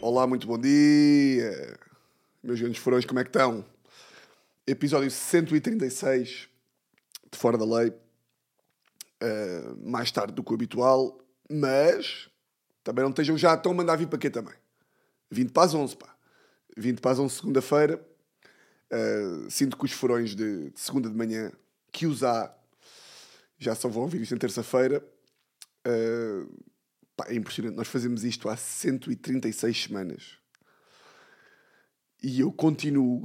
Olá, muito bom dia. Meus grandes furões, como é que estão? Episódio 136 de Fora da Lei. Uh, mais tarde do que o habitual, mas também não estejam já tão a mandar vir para quê também. 20 para as 11, pá. 20 para as 11 segunda-feira. Uh, sinto que os furões de, de, segunda de manhã, que os há, já só vão ouvir isto em terça-feira. Uh, pá, é impressionante. Nós fazemos isto há 136 semanas. E eu continuo,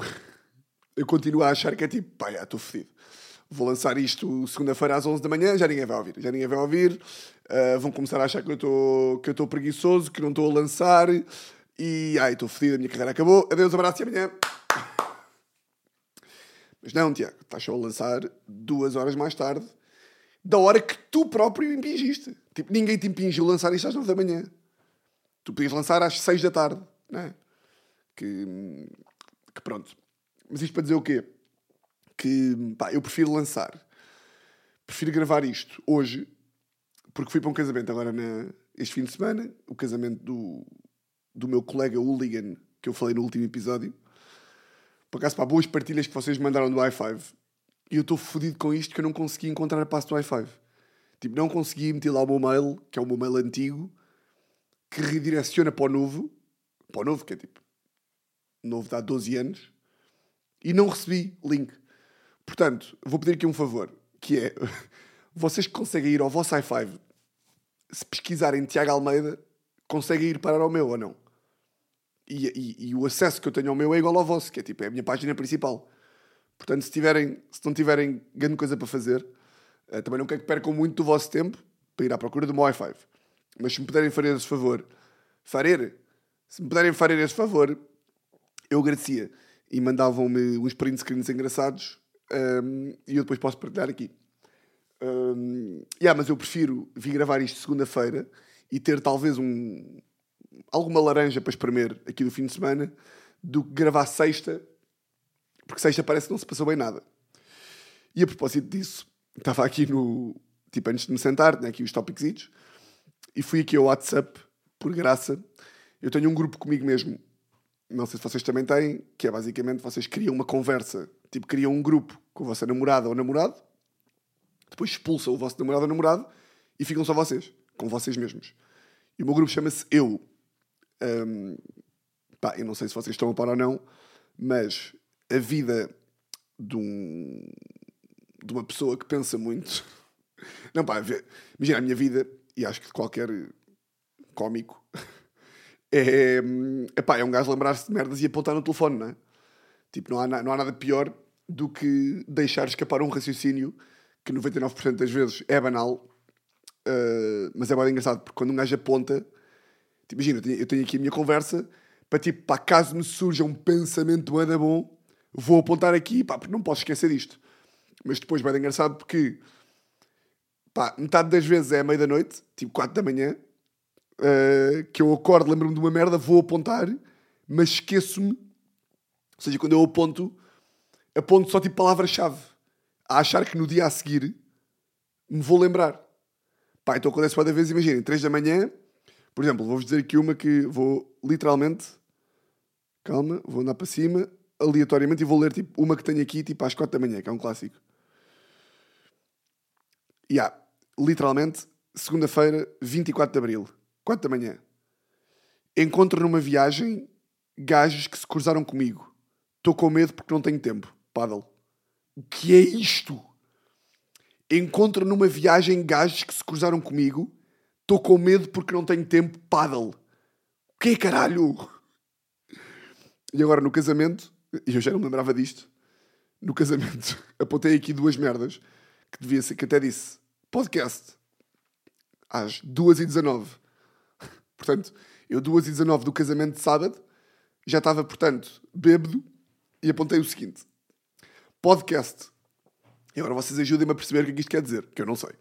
eu continuo a achar que é tipo, pá, estou fedido. Vou lançar isto segunda-feira às 11 da manhã, já ninguém vai ouvir. Já ninguém vai ouvir. Uh, vão começar a achar que eu estou preguiçoso, que não estou a lançar. E ai, estou fedido, a minha carreira acabou. Adeus, abraço e amanhã. Mas não, Tiago, estás só a lançar duas horas mais tarde da hora que tu próprio impingiste. Tipo, ninguém te impingiu lançar isto às nove da manhã. Tu podias lançar às seis da tarde, não é? Que, que pronto. Mas isto para dizer o quê? Que pá, eu prefiro lançar. Prefiro gravar isto hoje, porque fui para um casamento agora na, este fim de semana, o casamento do, do meu colega Hooligan, que eu falei no último episódio. Por acaso, pá, boas partilhas que vocês mandaram do i5. E eu estou fodido com isto que eu não consegui encontrar a passo do i5. Tipo, não consegui meter lá o meu mail, que é o meu mail antigo, que redireciona para o novo. Para o novo, que é tipo... Novo de há 12 anos. E não recebi link. Portanto, vou pedir aqui um favor, que é... Vocês que conseguem ir ao vosso i5, se pesquisarem Tiago Almeida, conseguem ir parar ao meu ou não? E, e, e, o acesso que eu tenho ao meu é igual ao vosso, que é tipo, é a minha página principal. Portanto, se, tiverem, se não tiverem grande coisa para fazer, também não quero que percam muito do vosso tempo para ir à procura do meu i5. Mas se me puderem fazer esse favor, fazer, se me puderem fazer esse favor, eu agradecia. E mandavam-me uns print screens engraçados um, ehm, e eu depois posso partilhar aqui. Um, ehm, yeah, mas eu prefiro vir gravar isto segunda-feira e ter talvez um, alguma laranja para espremer aqui do fim de semana do que gravar sexta, porque sexta parece que não se passou bem nada. E a propósito disso, estava aqui no. Tipo, antes de me sentar, tinha aqui os topics e fui aqui ao WhatsApp, por graça. Eu tenho um grupo comigo mesmo, não sei se vocês também têm, que é basicamente vocês criam uma conversa, tipo, criam um grupo com a vossa namorada ou namorado, depois expulsam o vosso namorado ou namorado e ficam só vocês, com vocês mesmos. E o meu grupo chama-se Eu. Um, pá, eu não sei se vocês estão a par ou não, mas a vida de, um, de uma pessoa que pensa muito. Não, pá, imagina a minha vida, e acho que qualquer cómico, é, pá, é um gajo lembrar-se de merdas e apontar no telefone, não é? Tipo, não há, não há nada pior do que deixar escapar um raciocínio que 99% das vezes é banal, uh, mas é bem engraçado, porque quando um gajo aponta Tipo, imagina, eu tenho, eu tenho, aqui a minha conversa para tipo, pá, caso me surja um pensamento anda bom, vou apontar aqui, pá, porque não posso esquecer disto. Mas depois vai engraçado porque, pá, metade das vezes é à meia da noite, tipo 4 da manhã, uh, que eu acordo, lembro-me de uma merda, vou apontar, mas esqueço-me. Ou seja, quando eu aponto, aponto só tipo palavra-chave, a achar que no dia a seguir me vou lembrar. Pá, então acontece várias vezes, imaginem, 3 da manhã, por exemplo, vou-vos dizer aqui uma que vou literalmente. Calma, vou andar para cima, aleatoriamente, e vou ler tipo, uma que tenho aqui tipo às 4 da manhã, que é um clássico. Yeah, literalmente, segunda-feira, 24 de abril, 4 da manhã. Encontro numa viagem gajos que se cruzaram comigo. Estou com medo porque não tenho tempo. Paddle. O que é isto? Encontro numa viagem gajos que se cruzaram comigo Estou com medo porque não tenho tempo. Paddle. O que é caralho? E agora no casamento, e eu já não me lembrava disto, no casamento apontei aqui duas merdas que devia ser, que até disse podcast às 2h19. Portanto, eu 2h19 do casamento de sábado já estava, portanto, bêbado e apontei o seguinte: podcast. E agora vocês ajudem-me a perceber o que é que isto quer dizer, que eu não sei.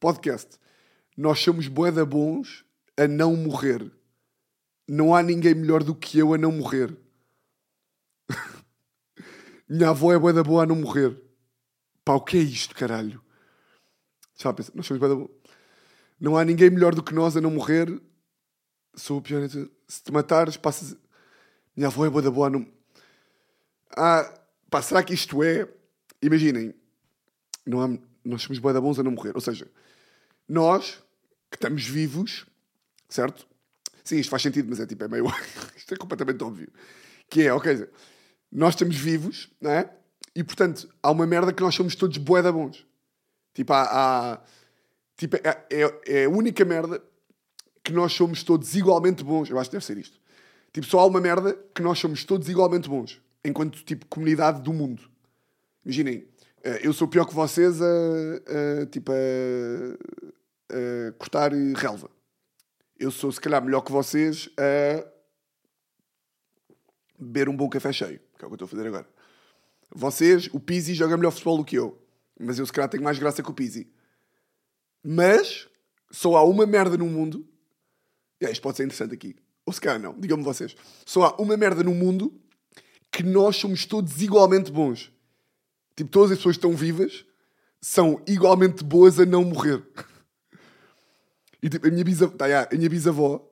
Podcast nós somos boeda bons a não morrer. Não há ninguém melhor do que eu a não morrer. Minha avó é boeda boa a não morrer. Pá, o que é isto, caralho? Já pensa, nós somos boeda Não há ninguém melhor do que nós a não morrer. Sou o pior. Se te matares, passas. Minha avó é boa da boa. Não... Ah, pá, será que isto é. Imaginem, não há... nós somos boa da bons a não morrer. Ou seja, nós que estamos vivos, certo? Sim, isto faz sentido, mas é tipo, é meio. isto é completamente óbvio. Que é, ok, nós estamos vivos, não é? E portanto, há uma merda que nós somos todos boeda bons. Tipo, há. há- tipo, é, é, é a única merda que nós somos todos igualmente bons. Eu acho que deve ser isto. Tipo, só há uma merda que nós somos todos igualmente bons. Enquanto, tipo, comunidade do mundo. Imaginem, eh, eu sou pior que vocês a, a, tipo, a, a cortar relva. Eu sou, se calhar, melhor que vocês a beber um bom café cheio, que é o que eu estou a fazer agora. Vocês, o Pizzi joga melhor futebol do que eu. Mas eu, se calhar, tenho mais graça que o Pizzi. Mas só há uma merda no mundo. É, isto pode ser interessante aqui. Ou se calhar não, digam-me vocês. Só há uma merda no mundo que nós somos todos igualmente bons. Tipo, todas as pessoas que estão vivas são igualmente boas a não morrer. E tipo, a minha bisavó, tá, já, a minha bisavó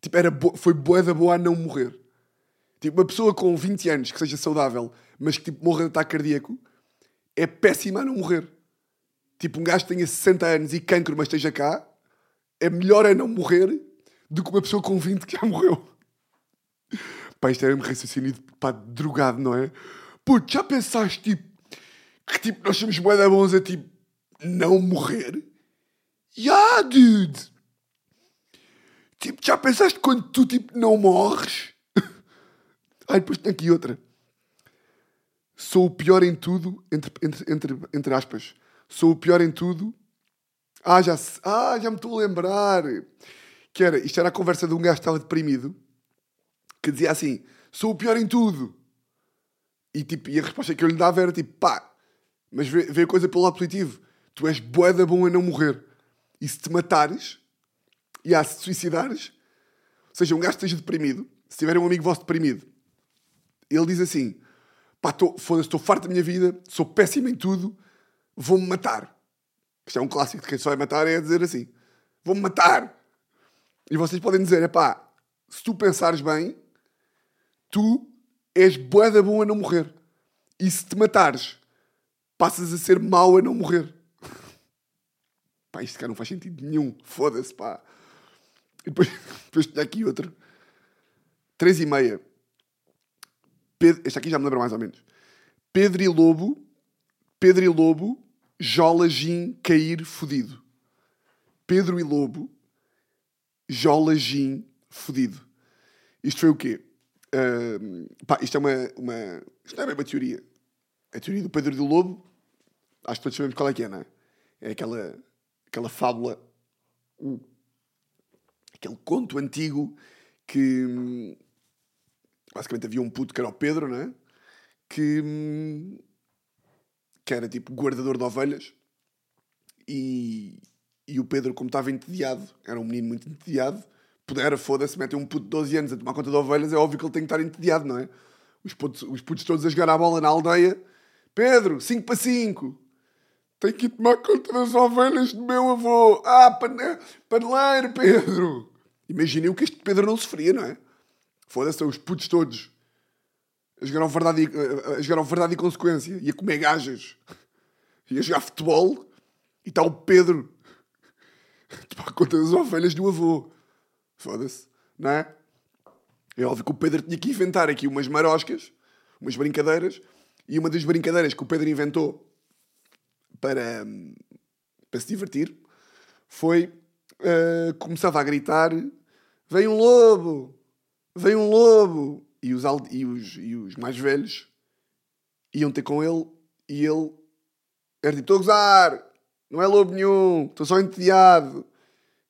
tipo, era bo- foi boa da boa a não morrer. Tipo, uma pessoa com 20 anos que seja saudável, mas que tipo, morra de ataque cardíaco, é péssima a não morrer. Tipo, um gajo que tenha 60 anos e cancro, mas esteja cá, é melhor a não morrer do que uma pessoa com 20 que já morreu. Pá, isto era um raciocínio pá, drogado, não é? Puto, já pensaste, tipo, que tipo, nós somos bué da bons a, tipo, não morrer? Ya, dude! Tipo, já pensaste quando tu, tipo, não morres? Ai, depois tem aqui outra. Sou o pior em tudo, entre, entre, entre, entre aspas. Sou o pior em tudo. Ah, já, ah, já me estou a lembrar. Que era, isto era a conversa de um gajo que estava deprimido, que dizia assim, sou o pior em tudo. E, tipo, e a resposta que eu lhe dava era tipo, pá, mas vê, vê a coisa pelo lado positivo. Tu és boeda bom a não morrer. E se te matares, e há se te suicidares, ou seja, um gajo esteja deprimido, se tiver um amigo vosso deprimido, ele diz assim, pá, foda-se, estou farto da minha vida, sou péssimo em tudo, vou-me matar. Isto é um clássico de quem só vai matar, é dizer assim, vou-me matar. E vocês podem dizer, é pá, se tu pensares bem, tu és boeda bom a não morrer. E se te matares, passas a ser mau a não morrer. Pá, isto cá não faz sentido nenhum. Foda-se, pá. E depois, depois tinha aqui outro. Três e meia. Pedro, este aqui já me lembra mais ou menos. Pedro e Lobo. Pedro e Lobo. Jola Gin cair fudido. Pedro e Lobo. Jola Gin fudido. Isto foi o quê? Ahm, pá, isto é uma, uma. Isto não é bem uma teoria. A teoria do Pedro e do Lobo. Acho que todos sabemos qual é que é, não é? É aquela, aquela fábula. hum, Aquele conto antigo que. Basicamente havia um puto que era o Pedro, não é? Que. hum, que era tipo guardador de ovelhas. E, e o Pedro, como estava entediado, era um menino muito entediado, pudera, foda-se, mete um puto de 12 anos a tomar conta de ovelhas, é óbvio que ele tem que estar entediado, não é? Os putos, os putos todos a jogar a bola na aldeia. Pedro, 5 para 5. Tenho que ir tomar conta das ovelhas do meu avô. Ah, pane- paneleiro, Pedro. Imaginem o que este Pedro não sofria, não é? Foda-se, os putos todos a jogar verdade, e- a jogar verdade e consequência e a comer gajas e a jogar futebol e está o Pedro a conta das ovelhas do avô. Foda-se, não é? É óbvio que o Pedro tinha que inventar aqui umas maroscas, umas brincadeiras, e uma das brincadeiras que o Pedro inventou para, para se divertir foi uh, começava a gritar: Vem um lobo! Vem um lobo! E os, e os, e os mais velhos iam ter com ele e ele era tipo: Estou a gozar! Não é lobo nenhum! Estou só entediado!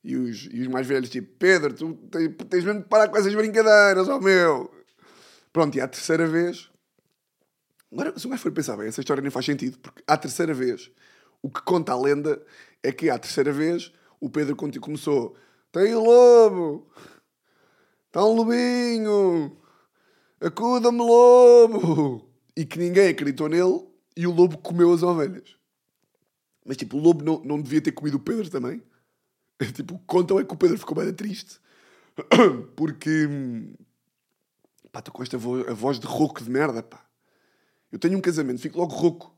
E os, e os mais velhos, tipo, Pedro, tu tens, tens mesmo de parar com essas brincadeiras, ó meu! Pronto, e à terceira vez. Agora, se o gajo for pensar bem, essa história nem faz sentido, porque à terceira vez, o que conta a lenda é que à terceira vez o Pedro começou: Tem lobo! Está um lobinho! Acuda-me, lobo! E que ninguém acreditou nele e o lobo comeu as ovelhas. Mas tipo, o lobo não, não devia ter comido o Pedro também? tipo, contam é que o Pedro ficou bem triste. Porque. Pá, estou com esta voz, a voz de rouco de merda, pá. Eu tenho um casamento, fico logo rouco.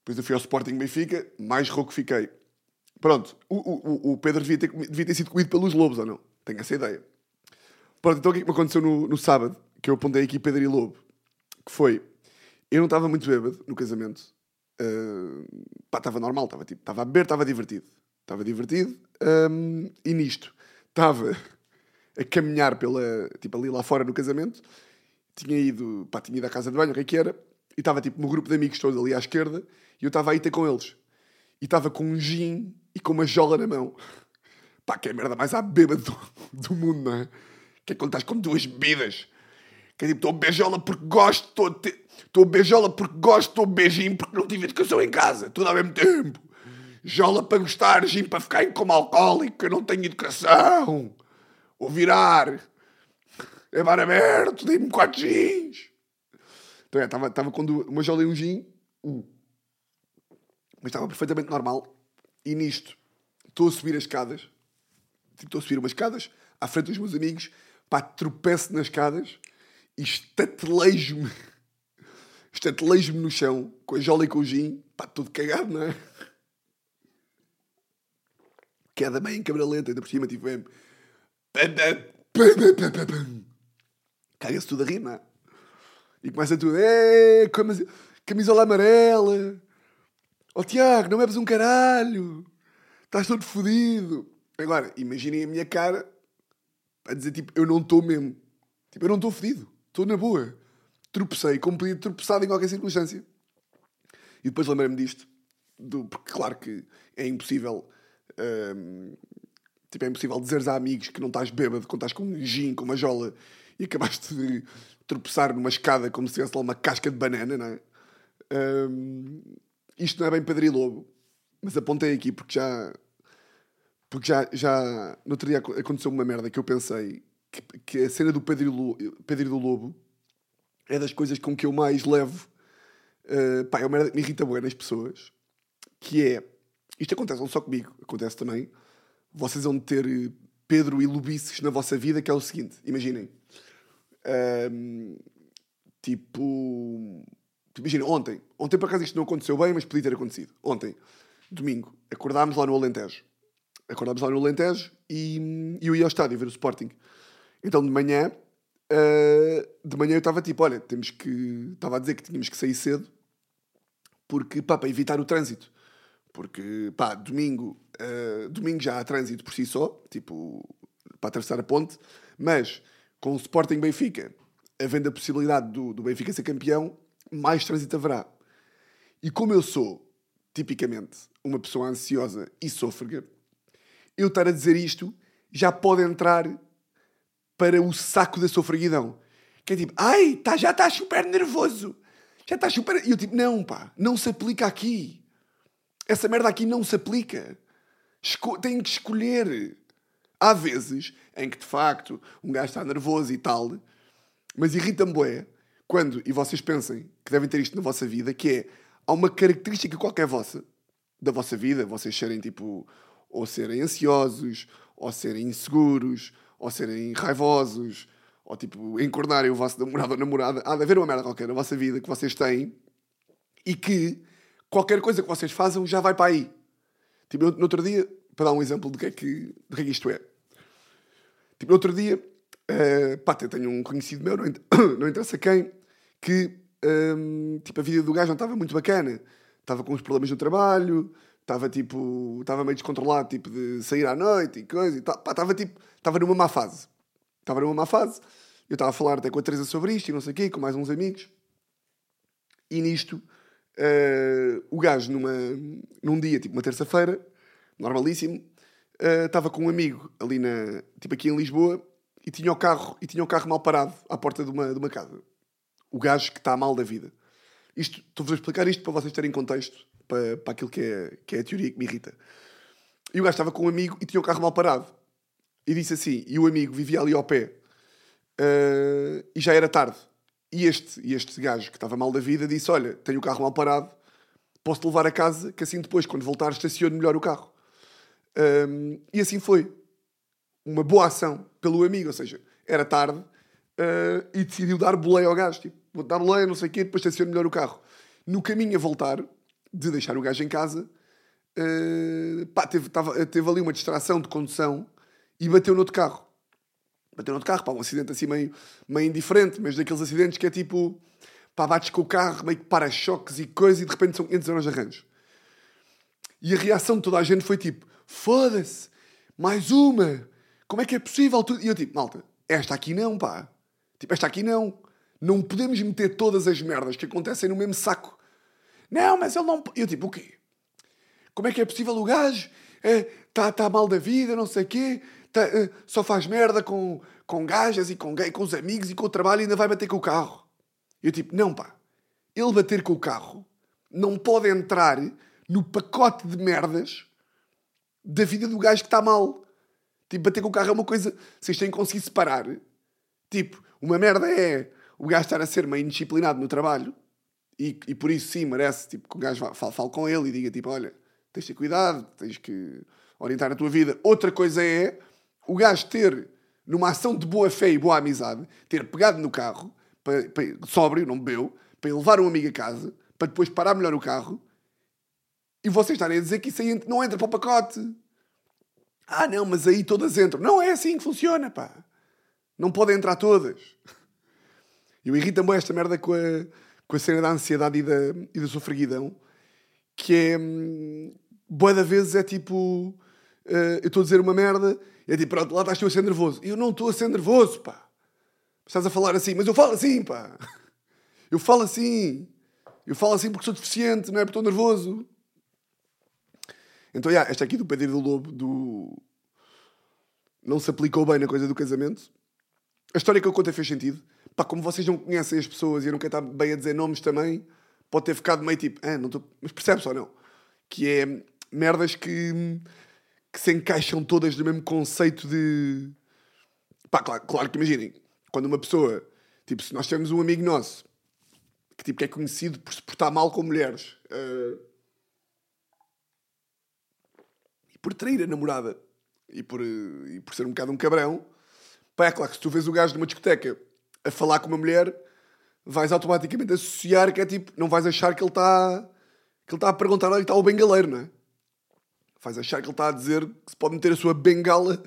Depois eu fui ao Sporting Benfica, mais rouco fiquei. Pronto, o, o, o Pedro devia ter, devia ter sido comido pelos lobos, ou não? Tenho essa ideia. Pronto, então o que é que me aconteceu no, no sábado? Que eu apontei aqui Pedro e Lobo. Que foi, eu não estava muito bêbado no casamento. Uh, pá, estava normal, estava tipo, a beber, estava divertido. Estava divertido. Um, e nisto, estava a caminhar pela, tipo, ali lá fora no casamento. Tinha ido, pá, tinha ido à casa de banho, o que é que era. E estava tipo no grupo de amigos todos ali à esquerda. E eu estava aí ter com eles. E estava com um gin e com uma jola na mão. Pá, que é a merda mais à bêbada do, do mundo, não é? Que é quando estás com duas bebidas. Que é tipo, estou beijola porque gosto, estou te... beijola porque gosto, estou beijinho porque não tive educação em casa. Tudo ao mesmo tempo. Jola para gostar, gin para ficar como alcoólico, eu não tenho educação. Vou virar. É bar aberto, dei-me quatro gins. Então é, estava com uma jola e um gin. Uh. Mas estava perfeitamente normal. E nisto, estou a subir as escadas Tipo, estou a subir umas escadas à frente dos meus amigos, pá, tropeço nas escadas e estatelejo-me. Estatelejo-me no chão, com a jola e com o gin, pá, tudo cagado, não é? Queda bem em câmera lenta, ainda por cima, tipo, é... Caga-se tudo a rir, não é? E começa tudo, é, camisola amarela. Ó oh, Tiago, não bebes um caralho. Estás todo fodido. Agora, imaginem a minha cara a dizer tipo, eu não estou mesmo. Tipo, eu não estou fedido. Estou na boa. Tropecei, como podia tropeçado em qualquer circunstância. E depois lembrei-me disto. Do, porque claro que é impossível. Hum, tipo, é impossível dizeres a amigos que não estás bêbado quando estás com um gin, com uma jola e acabaste de tropeçar numa escada como se tivesse lá uma casca de banana, não é? Hum, isto não é bem Padre Lobo, mas apontei aqui porque já porque já, já no outro dia aconteceu uma merda que eu pensei que, que a cena do Pedro, Pedro do Lobo é das coisas com que eu mais levo. Uh, pá, é uma merda que me irrita bem nas pessoas. Que é. Isto acontece não só comigo, acontece também. Vocês vão ter eh, Pedro e Lobices na vossa vida, que é o seguinte: imaginem. Um, tipo. Imagina, ontem. Ontem por acaso isto não aconteceu bem, mas podia ter acontecido. Ontem, domingo, acordámos lá no Alentejo acordámos lá no Alentejo e, eu ia ao estádio ver o Sporting. Então de manhã, uh, de manhã eu estava tipo, olha, temos que. Estava a dizer que tínhamos que sair cedo porque, pá, para evitar o trânsito. Porque, pá, domingo, uh, domingo já há trânsito por si só, tipo, para atravessar a ponte, mas com o Sporting Benfica, havendo a possibilidade do, do Benfica ser campeão, mais trânsito haverá. E como eu sou, tipicamente, uma pessoa ansiosa e sôfrega, eu estar a dizer isto já pode entrar para o saco da sofreguidão. Que é tipo, ai, tá, já estás super nervoso. Já estás super. E eu tipo, não, pá, não se aplica aqui. Essa merda aqui não se aplica. Esco... Que escolher. Há vezes em que de facto um gajo está nervoso e tal, mas irrita-me bué quando, e vocês pensem que devem ter isto na vossa vida, que é há uma característica qualquer vossa, da vossa vida, vocês serem tipo ou serem ansiosos, ou serem inseguros, ou serem raivosos, ou tipo encornarem o vosso namorado ou namorada. Há de haver uma merda qualquer na vossa vida que vocês têm e que qualquer coisa que vocês façam já vai para aí. Tipo, no outro dia, para dar um exemplo do que é que, que, é que isto é. Tipo, no outro dia, uh, pá, eu tenho um conhecido meu, não, não interessa quem, que um, tipo, a vida do gajo não estava muito bacana. Estava com uns problemas no trabalho, Estava tipo. Estava meio descontrolado, tipo, de sair à noite e coisa e tal. Pá, estava tipo. Estava numa má fase. Estava numa má fase. Eu estava a falar até com a Teresa sobre isto e não sei o quê, com mais uns amigos. E nisto, uh, o gajo, numa, num dia, tipo uma terça-feira, normalíssimo, uh, estava com um amigo ali na. Tipo aqui em Lisboa e tinha o carro, e tinha o carro mal parado à porta de uma, de uma casa. O gajo que está mal da vida. Isto, estou-vos a explicar isto para vocês terem contexto para, para aquilo que é, que é a teoria que me irrita. E o gajo estava com um amigo e tinha o carro mal parado. E disse assim, e o amigo vivia ali ao pé. Uh, e já era tarde. E este, e este gajo que estava mal da vida disse: Olha, tenho o carro mal parado, posso-te levar a casa, que assim depois, quando voltar, estaciono melhor o carro. Um, e assim foi. Uma boa ação pelo amigo, ou seja, era tarde uh, e decidiu dar boleia ao gajo. Tipo, vou dar boleia, não sei o quê, depois estaciono melhor o carro. No caminho a voltar, de deixar o gajo em casa, uh, pá, teve, tava, teve ali uma distração de condução e bateu no carro. Bateu no carro, pá, um acidente assim meio, meio indiferente, mas daqueles acidentes que é tipo, pá, bates com o carro, meio que para-choques e coisa, e de repente são 500 euros de arranjo. E a reação de toda a gente foi tipo, foda-se, mais uma, como é que é possível? E eu tipo, malta, esta aqui não, pá. Tipo, esta aqui não. Não podemos meter todas as merdas que acontecem no mesmo saco. Não, mas ele não. Eu tipo, o quê? Como é que é possível o gajo? Está é, tá, tá mal da vida, não sei o quê. Tá, é, só faz merda com, com gajas e com, com os amigos e com o trabalho e ainda vai bater com o carro. Eu tipo, não pá. Ele bater com o carro não pode entrar no pacote de merdas da vida do gajo que está mal. Tipo, bater com o carro é uma coisa. Vocês têm que conseguir separar. Tipo, uma merda é o gajo estar a ser meio indisciplinado no trabalho e, e por isso sim merece tipo, que o gajo fale, fale com ele e diga tipo: olha, tens de ter cuidado, tens que orientar a tua vida. Outra coisa é o gajo ter, numa ação de boa fé e boa amizade, ter pegado no carro, para, para, sóbrio, não bebeu, para levar um amigo a casa, para depois parar melhor o carro e vocês estarem a dizer que isso aí não entra para o pacote. Ah, não, mas aí todas entram. Não é assim que funciona, pá. Não podem entrar todas. Eu irrito também esta merda com a, com a cena da ansiedade e da, e da sofreguidão, que é. Hum, boa da vezes é tipo. Uh, eu estou a dizer uma merda, e é tipo, pronto, lá estás tu a ser nervoso. Eu não estou a ser nervoso, pá. Estás a falar assim, mas eu falo assim, pá. Eu falo assim. Eu falo assim porque sou deficiente, não é porque estou nervoso. Então, yeah, esta aqui do Pedro do Lobo, do. Não se aplicou bem na coisa do casamento. A história que eu contei fez sentido. Pá, como vocês não conhecem as pessoas e eu não quero estar bem a dizer nomes também, pode ter ficado meio tipo, ah, não tô... mas percebes ou não? Que é merdas que, que se encaixam todas no mesmo conceito de. Pá, claro, claro que imaginem, quando uma pessoa, tipo, se nós temos um amigo nosso que, tipo, que é conhecido por se portar mal com mulheres. Uh por trair a namorada e por, e por ser um bocado um cabrão, pá, é claro que se tu vês o gajo numa discoteca a falar com uma mulher, vais automaticamente associar que é tipo, não vais achar que ele está que ele está a perguntar onde está o bengaleiro, não é? Vais achar que ele está a dizer que se pode meter a sua bengala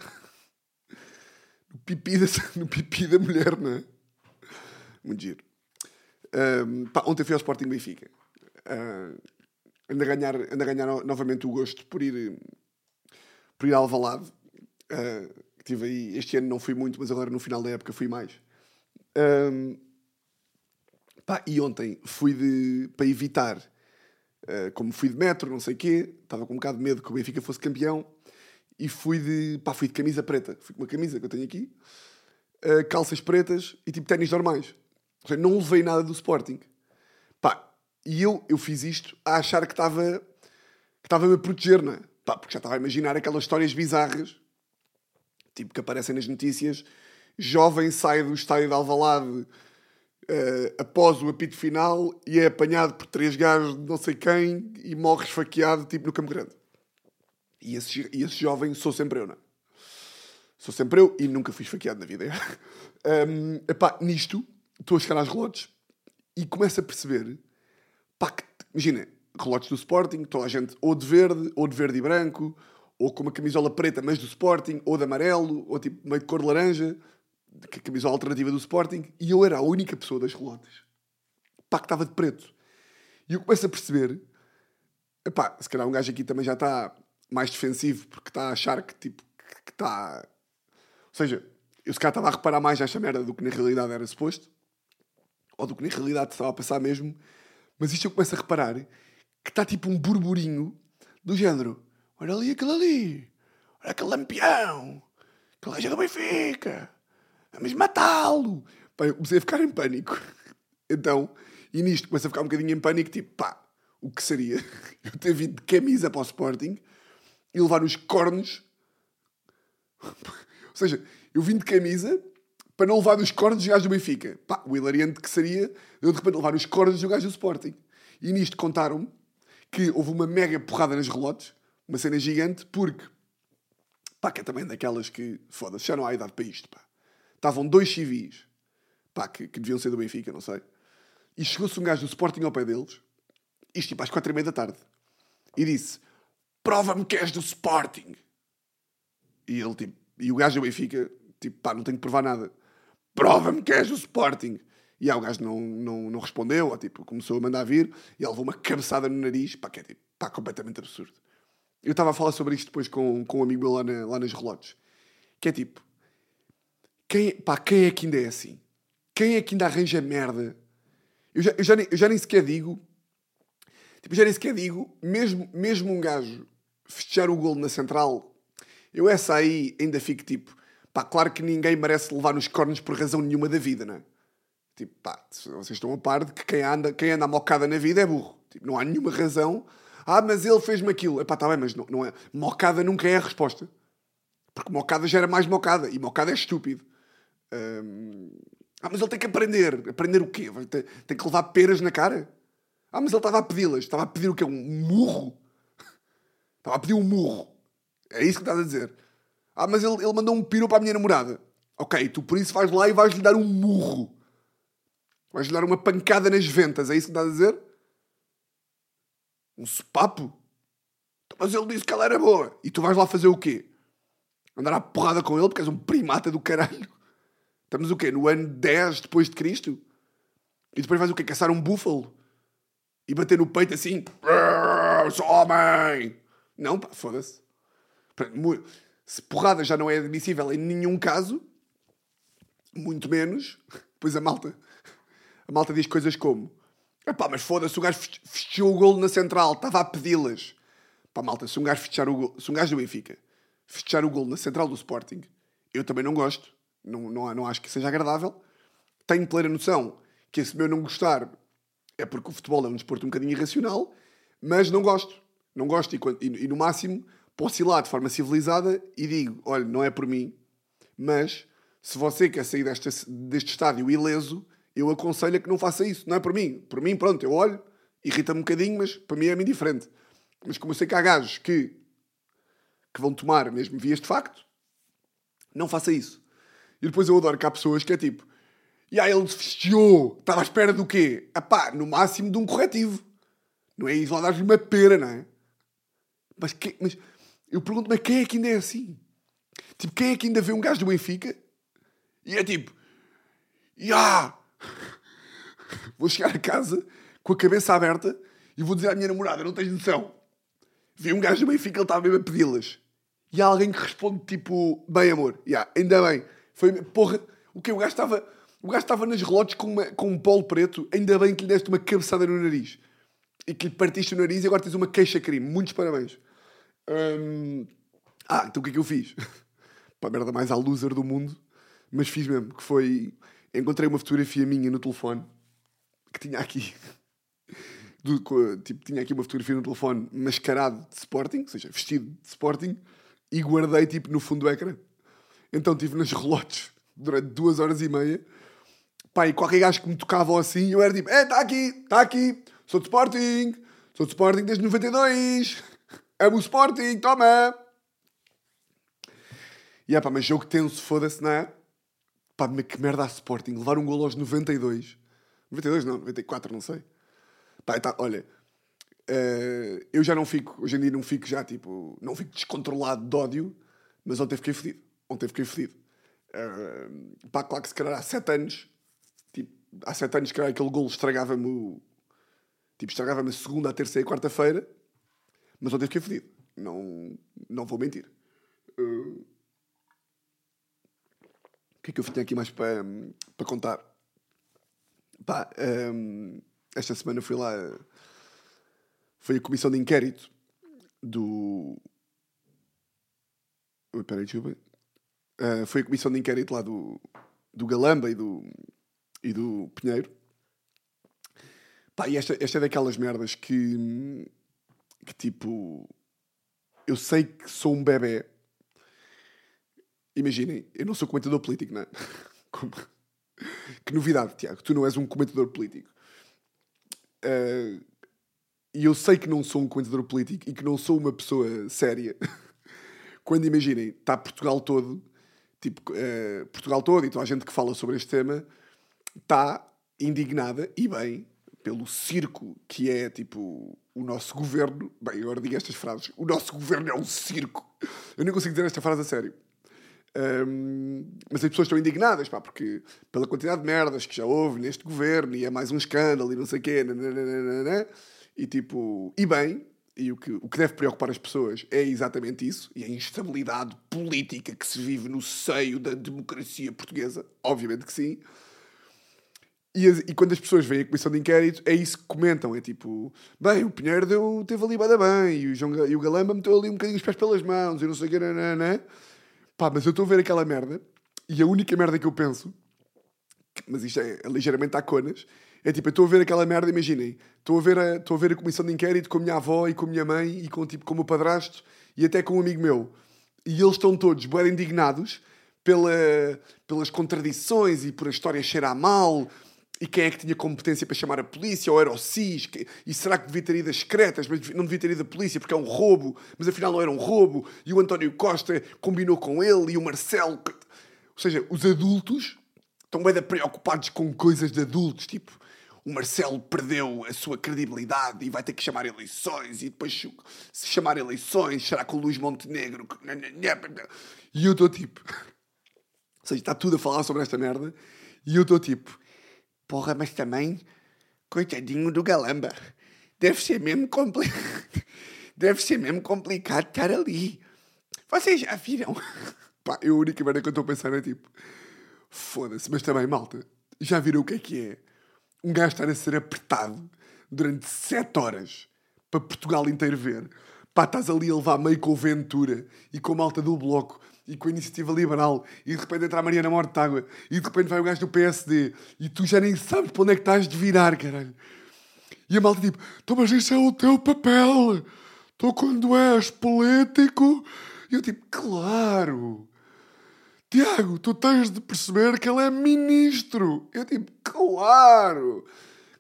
no pipi da, no pipi da mulher, não é? Muito giro. Um, pá, ontem fui ao Sporting Benfica. Uh, a ganhar, a ganhar novamente o gosto por ir por ir a Alvalade. Uh, tive aí, este ano não fui muito, mas agora no final da época fui mais. Um, pá, e ontem fui de, para evitar, uh, como fui de metro, não sei o quê, estava com um bocado de medo que o Benfica fosse campeão, e fui de, pá, fui de camisa preta. Fui com uma camisa que eu tenho aqui, uh, calças pretas e tipo ténis normais. Ou seja, não levei nada do Sporting. Pá, e eu, eu fiz isto a achar que estava que estava-me proteger, não é? Pá, porque já estava a imaginar aquelas histórias bizarras, tipo que aparecem nas notícias. Jovem sai do estádio de Alvalade uh, após o apito final e é apanhado por três gajos de não sei quem e morre esfaqueado, tipo no Campo Grande. E esse, e esse jovem sou sempre eu, não é? Sou sempre eu e nunca fui esfaqueado na vida. um, epá, nisto, estou a chegar às relotes e começo a perceber, pá, que, imagina, relotes do Sporting, toda a gente ou de verde, ou de verde e branco, ou com uma camisola preta, mas do Sporting, ou de amarelo, ou tipo meio de cor de laranja, a camisola alternativa do Sporting, e eu era a única pessoa das relotes. Pá, que estava de preto. E eu começo a perceber, se calhar um gajo aqui também já está mais defensivo, porque está a achar que tipo, que está... Ou seja, eu se calhar estava a reparar mais nesta merda do que na realidade era suposto, ou do que na realidade estava a passar mesmo, mas isto eu começo a reparar que está tipo um burburinho do género. Olha ali aquele ali. Olha aquele lampião. Aquele gajo é do Benfica. Vamos matá-lo. Pá, eu comecei a ficar em pânico. Então, e nisto começo a ficar um bocadinho em pânico, tipo, pá, o que seria eu ter vindo de camisa para o Sporting e levar os cornos. Ou seja, eu vim de camisa para não levar os cornos dos gajos do Benfica. Pá, o hilariante que seria eu de repente levar os cornos do gajo do Sporting. E nisto contaram-me que houve uma mega porrada nas relotes, uma cena gigante, porque Pá, que é também daquelas que, foda-se, já não há idade para isto, pá. Estavam dois civis, pá, que, que deviam ser do Benfica, não sei. E chegou-se um gajo do Sporting ao pé deles, isto tipo às quatro e meia da tarde, e disse, prova-me que és do Sporting. E ele, tipo, e o gajo do Benfica, tipo, pá, não tenho que provar nada. Prova-me que és do Sporting. E aí o gajo não, não, não respondeu, ou, tipo, começou a mandar vir, e ele levou uma cabeçada no nariz, pá, que é tipo, pá, completamente absurdo. Eu estava a falar sobre isto depois com, com um amigo meu lá, na, lá nas relotes. Que é tipo, quem, pá, quem é que ainda é assim? Quem é que ainda arranja merda? Eu já, eu já, nem, eu já nem sequer digo, tipo, já nem sequer digo, mesmo, mesmo um gajo festejar o golo na central, eu essa aí ainda fico tipo, pá, claro que ninguém merece levar nos cornos por razão nenhuma da vida, não é? Tipo, pá, vocês estão a par de que quem anda, quem anda mocada na vida é burro. Tipo, não há nenhuma razão ah, mas ele fez-me aquilo. Epá, está bem, mas não, não é. Mocada nunca é a resposta. Porque mocada gera mais mocada. E mocada é estúpido. Hum... Ah, mas ele tem que aprender. Aprender o quê? Tem, tem que levar peras na cara? Ah, mas ele estava a pedi-las. Estava a pedir o quê? Um murro? Estava a pedir um murro. É isso que estás a dizer. Ah, mas ele, ele mandou um piro para a minha namorada. Ok, tu por isso vais lá e vais-lhe dar um murro. Vais-lhe dar uma pancada nas ventas. É isso que estás a dizer? Um sopapo? Então, mas ele disse que ela era boa. E tu vais lá fazer o quê? Andar à porrada com ele porque és um primata do caralho. Estamos o quê? No ano 10 depois de Cristo? E depois vais o quê? Caçar um búfalo? E bater no peito assim? Sou homem! Não, pá, foda-se. Se porrada já não é admissível em nenhum caso, muito menos, pois a malta, a malta diz coisas como Epá, mas foda-se, o gajo fechou o golo na central, estava a pedi-las. Pá, malta, se um gajo fechar o golo, se um gajo do Benfica fechar o golo na central do Sporting, eu também não gosto, não, não, não acho que seja agradável. Tenho plena noção que esse meu não gostar é porque o futebol é um desporto um bocadinho irracional, mas não gosto. Não gosto e, e, e no máximo posso ir lá de forma civilizada e digo, olha, não é por mim, mas se você quer sair deste, deste estádio ileso, eu aconselho a que não faça isso. Não é por mim. Por mim, pronto, eu olho, irrita-me um bocadinho, mas para mim é-me indiferente. Mas como eu sei que há gajos que, que vão tomar mesmo vias de facto, não faça isso. E depois eu adoro que há pessoas que é tipo, e aí ele festeou, estava à espera do quê? Epá, no máximo de um corretivo. Não é isso lá dar-lhe uma pera, não é? Mas, que, mas eu pergunto-me quem é que ainda é assim? Tipo, quem é que ainda vê um gajo do Benfica e é tipo, ya, Vou chegar a casa com a cabeça aberta e vou dizer à minha namorada: não tens noção. Vi um gajo do Benfica, ele estava mesmo a pedi-las. E há alguém que responde tipo: bem, amor, yeah, ainda bem. Foi, porra, o que? O gajo estava. O estava nas relotes com, uma, com um polo preto, ainda bem que lhe deste uma cabeçada no nariz. E que lhe partiste o nariz e agora tens uma queixa-crime. Muitos parabéns. Hum... Ah, então o que é que eu fiz? Para a merda mais à loser do mundo. Mas fiz mesmo, que foi encontrei uma fotografia minha no telefone que tinha aqui. Do, tipo, tinha aqui uma fotografia no telefone mascarado de Sporting, ou seja, vestido de Sporting, e guardei tipo no fundo do ecrã. Então estive nas relotes durante duas horas e meia. Pá, e qualquer gajo que me tocava assim, eu era tipo, é, está aqui, está aqui, sou de Sporting, sou de Sporting desde 92, amo o Sporting, toma! E é pá, mas jogo tenso, foda-se, não é? Pá, que merda a Sporting. Levar um gol aos 92. 92 não, 94, não sei. Pá, tá, olha, uh, eu já não fico, hoje em dia não fico já, tipo, não fico descontrolado de ódio, mas ontem fiquei fedido. Ontem fiquei fedido. Uh, pá, claro que se calhar há 7 anos, tipo, há 7 anos, que aquele gol estragava-me. Tipo, estragava-me a segunda, a terça e a quarta-feira, mas ontem fiquei fedido. Não, não vou mentir. Uh, o que é que eu tinha aqui mais para, para contar? Pá, um, esta semana fui lá. Foi a comissão de inquérito do. Espera aí, desculpa. Uh, foi a comissão de inquérito lá do, do Galamba e do, e do Pinheiro. Pá, e esta, esta é daquelas merdas que. que tipo. Eu sei que sou um bebê Imaginem, eu não sou comentador político, não é? Como... Que novidade, Tiago, tu não és um comentador político. Uh, e eu sei que não sou um comentador político e que não sou uma pessoa séria quando imaginem, está Portugal todo, tipo, eh, Portugal todo e toda a gente que fala sobre este tema, está indignada, e bem, pelo circo que é, tipo, o nosso governo. Bem, agora digo estas frases. O nosso governo é um circo. Eu nem consigo dizer esta frase a sério. Um, mas as pessoas estão indignadas, pá, porque pela quantidade de merdas que já houve neste governo e é mais um escândalo e não sei o quê, nananana, e tipo, e bem, e o que, o que deve preocupar as pessoas é exatamente isso, e a instabilidade política que se vive no seio da democracia portuguesa, obviamente que sim. E, e quando as pessoas veem a comissão de inquérito, é isso que comentam. É tipo, bem, o Pinheiro deu, teve ali bada bem, e o, João, e o Galamba meteu ali um bocadinho os pés pelas mãos, e não sei o que, nananã. Pá, mas eu estou a ver aquela merda, e a única merda que eu penso, mas isto é, ligeiramente a conas, é tipo, eu estou a ver aquela merda, imaginem, estou a, ver a, estou a ver a comissão de inquérito com a minha avó e com a minha mãe e com, tipo, com o meu padrasto e até com um amigo meu. E eles estão todos bem indignados pela, pelas contradições e por a história cheirar mal e quem é que tinha competência para chamar a polícia, ou era o que- e será que devia ter ido as secretas, mas não devia ter ido a polícia porque é um roubo, mas afinal não era um roubo, e o António Costa combinou com ele, e o Marcelo... Ou seja, os adultos estão bem preocupados com coisas de adultos, tipo, o Marcelo perdeu a sua credibilidade e vai ter que chamar eleições, e depois se chamar eleições, será com o Luís Montenegro? E eu estou tipo... Ou seja, está tudo a falar sobre esta merda, e eu estou tipo... Porra, mas também, coitadinho do Galamba. Deve ser mesmo complicado. Deve ser mesmo complicado estar ali. Vocês já viram? Pá, eu a única merda que eu estou a pensar é tipo, foda-se, mas também, malta, já viram o que é que é? Um gajo estar a ser apertado durante sete horas para Portugal inteiro ver. Pá, estás ali a levar meio com Ventura e com a malta do Bloco e com a Iniciativa Liberal e de repente entra a Mariana Mortágua e de repente vai o gajo do PSD e tu já nem sabes para onde é que estás de virar, caralho. E a malta tipo, então mas isso é o teu papel. Tu quando és político... E eu tipo, claro... Tiago, tu tens de perceber que ele é ministro. Eu tipo, claro,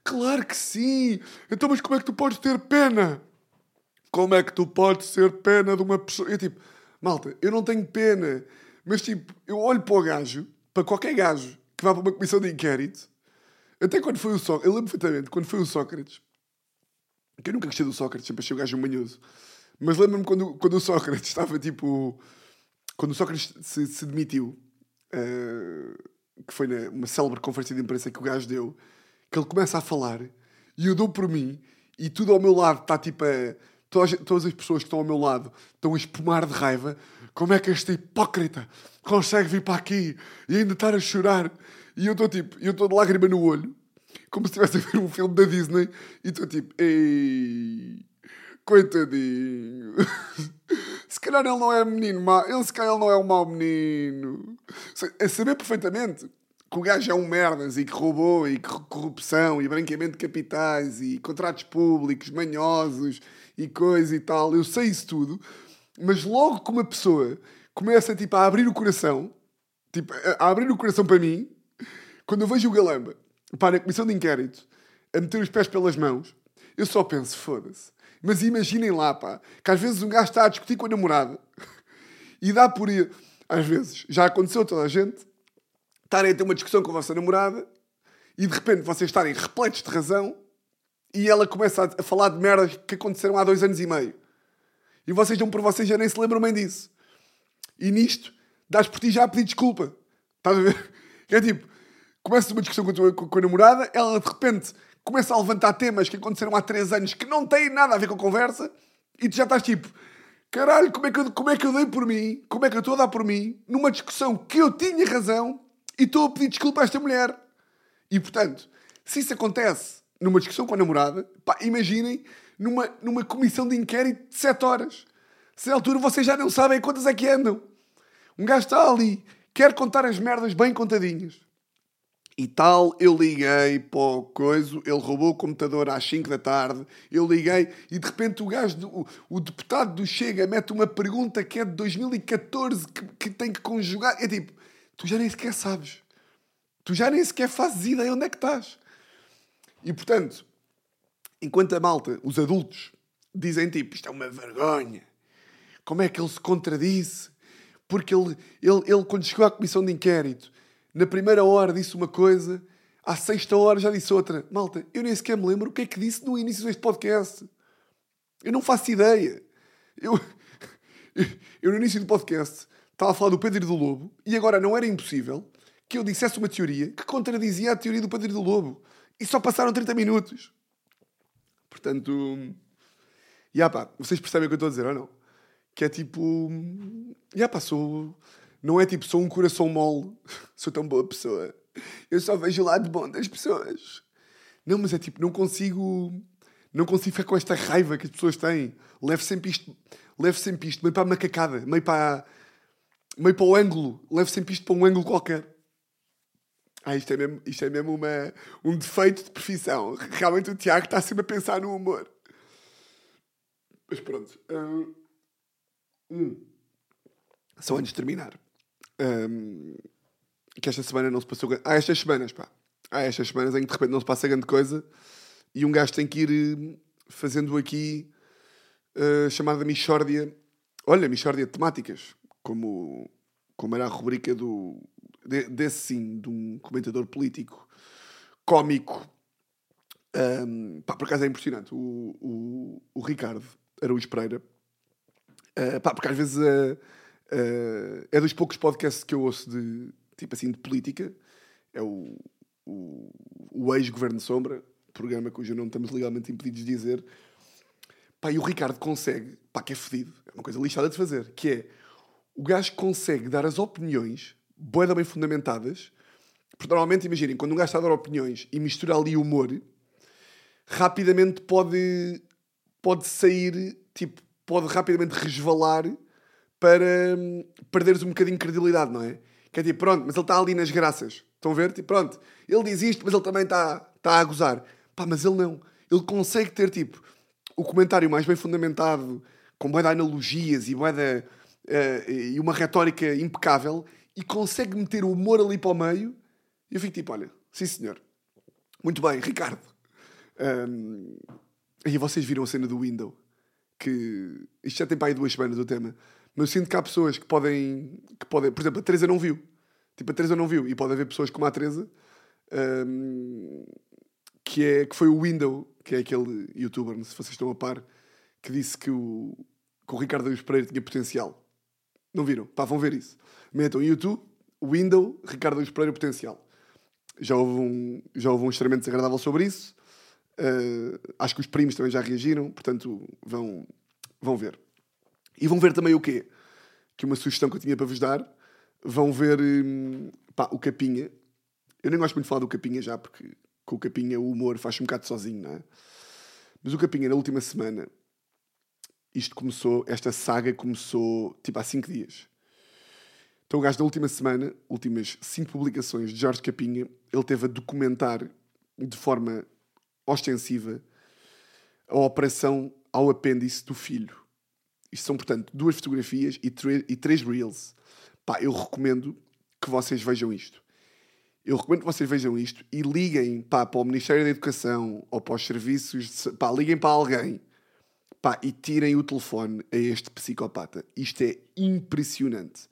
claro que sim. Então, mas como é que tu podes ter pena? Como é que tu podes ter pena de uma pessoa? Eu tipo, malta, eu não tenho pena. Mas tipo, eu olho para o gajo, para qualquer gajo que vá para uma comissão de inquérito, até quando foi o Sócrates, eu lembro perfeitamente, quando foi o Sócrates, que eu nunca gostei do Sócrates, sempre achei o gajo manhoso. Mas lembro-me quando, quando o Sócrates estava tipo quando o Sócrates se, se demitiu, eh, que foi na, uma célebre conferência de imprensa que o gajo deu, que ele começa a falar e eu dou por mim e tudo ao meu lado está tipo a. Todas, todas as pessoas que estão ao meu lado estão a espumar de raiva. Como é que este hipócrita consegue vir para aqui e ainda estar a chorar? E eu estou tipo, eu estou de lágrima no olho, como se estivesse a ver um filme da Disney, e estou tipo, ei, coitadinho. Se calhar ele não é menino mau. Ele se calhar ele não é um mau menino. É saber perfeitamente que o gajo é um merdas e que roubou e que corrupção e branqueamento de capitais e contratos públicos manhosos e coisa e tal. Eu sei isso tudo. Mas logo que uma pessoa começa tipo, a abrir o coração, tipo, a a abrir o coração para mim, quando eu vejo o Galamba para a comissão de inquérito a meter os pés pelas mãos, eu só penso, foda-se. Mas imaginem lá, pá, que às vezes um gajo está a discutir com a namorada e dá por ir. Às vezes, já aconteceu a toda a gente, estarem a ter uma discussão com a vossa namorada e de repente vocês estarem repletos de razão e ela começa a, falar de merdas que aconteceram há dois anos e meio. E vocês dão por vocês já nem se lembram bem disso. E nisto, dás por ti já a pedir desculpa. Estás a ver? É tipo, começas uma discussão com a, tua, com a namorada, ela de repente começa a levantar temas que aconteceram há três anos que não têm nada a ver com a conversa e tu já estás tipo, caralho, como é que eu, como é que eu dei por mim? Como é que eu estou a dar por mim? Numa discussão que eu tinha razão e estou a pedir desculpa a esta mulher. E portanto, se isso acontece numa discussão com a namorada, pá, imaginem numa, numa comissão de inquérito de 7 horas. Se na altura vocês já não sabem quantas é que andam. Um gajo está ali, quer contar as merdas bem contadinhas. E tal, eu liguei para o coisa, ele roubou o computador às 5 da tarde, eu liguei e de repente o gajo, do, o, o deputado do Chega mete uma pergunta que é de 2014 que, que tem que conjugar. É tipo, tu já nem sequer sabes. Tu já nem sequer fazes ideia onde é que estás. E portanto, enquanto a malta, os adultos, dizem tipo, isto é uma vergonha. como é que ele se contradisse? Porque ele, ele, ele, quando chegou à comissão de inquérito, na primeira hora disse uma coisa, à sexta hora já disse outra. Malta, eu nem sequer me lembro o que é que disse no início deste podcast. Eu não faço ideia. Eu, eu no início do podcast estava a falar do Pedro e do Lobo e agora não era impossível que eu dissesse uma teoria que contradizia a teoria do Pedro e do Lobo. E só passaram 30 minutos. Portanto, e yeah, pá, vocês percebem o que eu estou a dizer ou não? Que é tipo, já yeah, pá, sou, não é tipo, sou um coração mole, sou tão boa pessoa. Eu só vejo o lado bom das pessoas. Não, mas é tipo, não consigo, não consigo ficar com esta raiva que as pessoas têm. Levo sempre isto, levo sempre isto, meio para a macacada, meio para, meio para o ângulo, levo sempre isto para um ângulo qualquer. Ah, isto é mesmo, isto é mesmo uma, um defeito de profissão. Realmente o Tiago está sempre a pensar no humor. Mas pronto. Uh, hum. Só antes de terminar. Um, que esta semana não se passou. Há estas semanas, pá. Há estas semanas em que de repente não se passa grande coisa e um gajo tem que ir uh, fazendo aqui uh, chamada Michórdia. Olha, Michórdia de temáticas. Como, como era a rubrica do, de, desse sim, de um comentador político cómico. Um, pá, por acaso é impressionante. O, o, o Ricardo Araújo Pereira, uh, pá, porque às vezes uh, uh, é dos poucos podcasts que eu ouço de tipo assim de política. É o, o, o ex-Governo Sombra, programa cujo nome estamos legalmente impedidos de dizer. Pá, e o Ricardo consegue, pá, que é fedido, é uma coisa lixada de fazer, que é o gajo consegue dar as opiniões boeda bem fundamentadas. Porque normalmente, imaginem, quando um gajo está a dar opiniões e mistura ali humor, rapidamente pode, pode sair, tipo, pode rapidamente resvalar para hum, perderes um bocadinho de credibilidade, não é? Que é tipo, pronto, mas ele está ali nas graças. Estão a ver? Tipo, pronto, ele diz isto, mas ele também está, está a gozar. Pá, mas ele não. Ele consegue ter, tipo, o comentário mais bem fundamentado, com boa de analogias e boa de, uh, e uma retórica impecável e consegue meter o humor ali para o meio. E eu fico tipo, olha, sim senhor. Muito bem, Ricardo. Um, e vocês viram a cena do Window. Que isto já tem para aí duas semanas o tema. Mas eu sinto que há pessoas que podem, que podem. Por exemplo, a Teresa não viu. Tipo, a Teresa não viu. E pode haver pessoas como a Teresa. Um, que, é, que foi o Window, que é aquele youtuber, se vocês estão a par, que disse que o, que o Ricardo Aires Pereira tinha potencial. Não viram? Pá, vão ver isso. Metam YouTube, Window, Ricardo Pereira Potencial. Já houve um, já houve um extremamente desagradável sobre isso. Uh, acho que os primos também já reagiram, portanto vão, vão ver. E vão ver também o quê? Que uma sugestão que eu tinha para vos dar. Vão ver um, pá, o Capinha. Eu nem gosto muito de falar do Capinha já, porque com o Capinha o humor faz um bocado sozinho, não é? Mas o Capinha, na última semana, isto começou, esta saga começou tipo há 5 dias. Então o gajo da última semana, últimas 5 publicações de Jorge Capinha, ele teve a documentar de forma ostensiva a operação ao apêndice do filho. Isto são, portanto, duas fotografias e, e três reels. Pá, eu recomendo que vocês vejam isto. Eu recomendo que vocês vejam isto e liguem pá, para o Ministério da Educação ou para os serviços, de, pá, liguem para alguém Pá, e tirem o telefone a este psicopata. Isto é impressionante.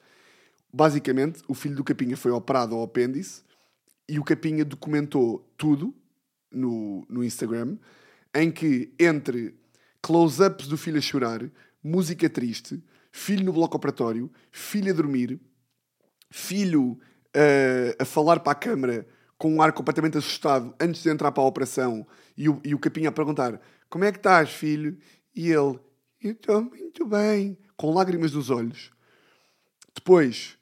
Basicamente, o filho do Capinha foi operado ao apêndice e o Capinha documentou tudo no, no Instagram, em que entre close-ups do filho a chorar, música triste, filho no bloco operatório, filho a dormir, filho uh, a falar para a câmara com um ar completamente assustado antes de entrar para a operação e o, e o Capinha a perguntar como é que estás, filho? E ele, eu estou muito bem, com lágrimas nos olhos. Depois,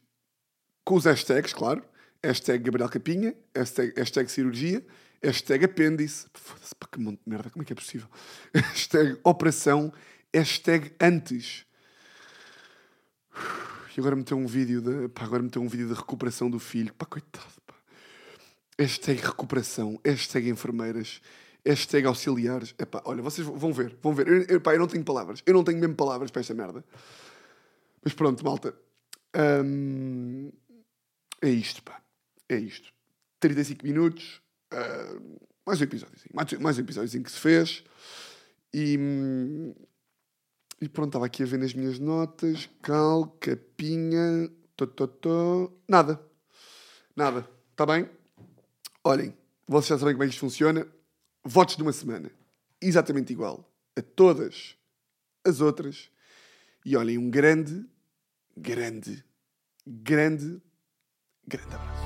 com os hashtags, claro. Hashtag Gabriel Capinha, hashtag, hashtag cirurgia, hashtag apêndice. Foda-se, para que monte de merda, como é que é possível? Hashtag operação, hashtag antes. E agora meteu um vídeo de, pá, agora meteu um vídeo de recuperação do filho. Pá, coitado, pá. Hashtag recuperação, hashtag enfermeiras, hashtag auxiliares. Epá, olha, vocês vão ver, vão ver. Eu, eu, pá, eu não tenho palavras. Eu não tenho mesmo palavras para esta merda. Mas pronto, malta. Hum, é isto, pá. É isto. 35 minutos. Uh, mais um episódio. Mais, mais um episódio que se fez. E, hum, E pronto, estava aqui a ver nas minhas notas. Cal, capinha. Tó, tó, tó. Nada. Nada. Está bem? Olhem, vocês já sabem como é que isto funciona. Votos de uma semana. Exatamente igual a todas as outras. E olhem, um grande, grande, grande, grande abraço.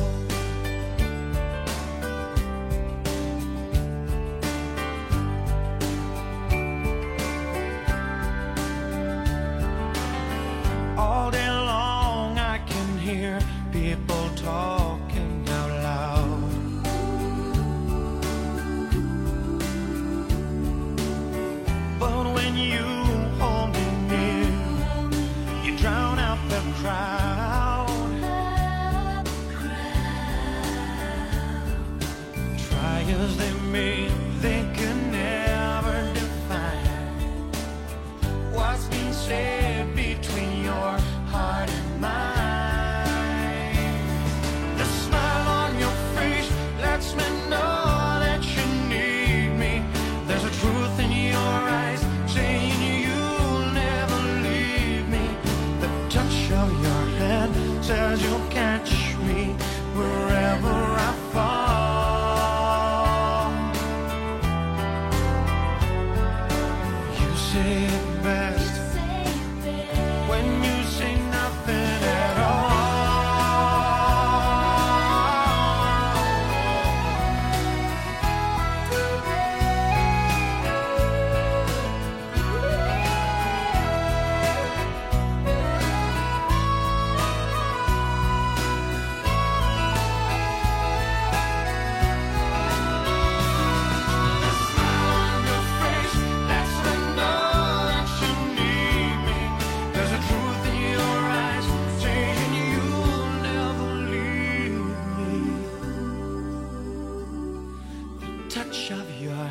Crowd. Try as they may,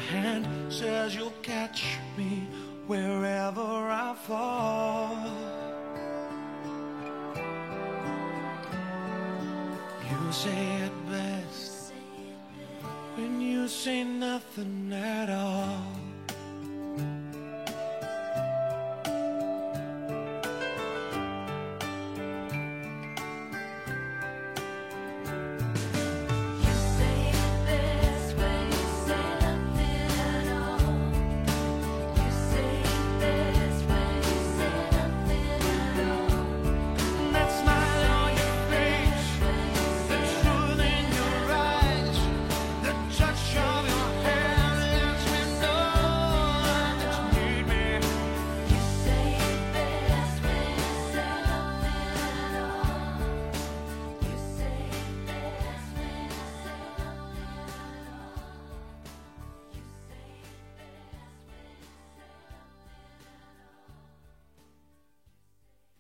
hand says you'll catch me wherever I fall. You say it best when you say nothing at all.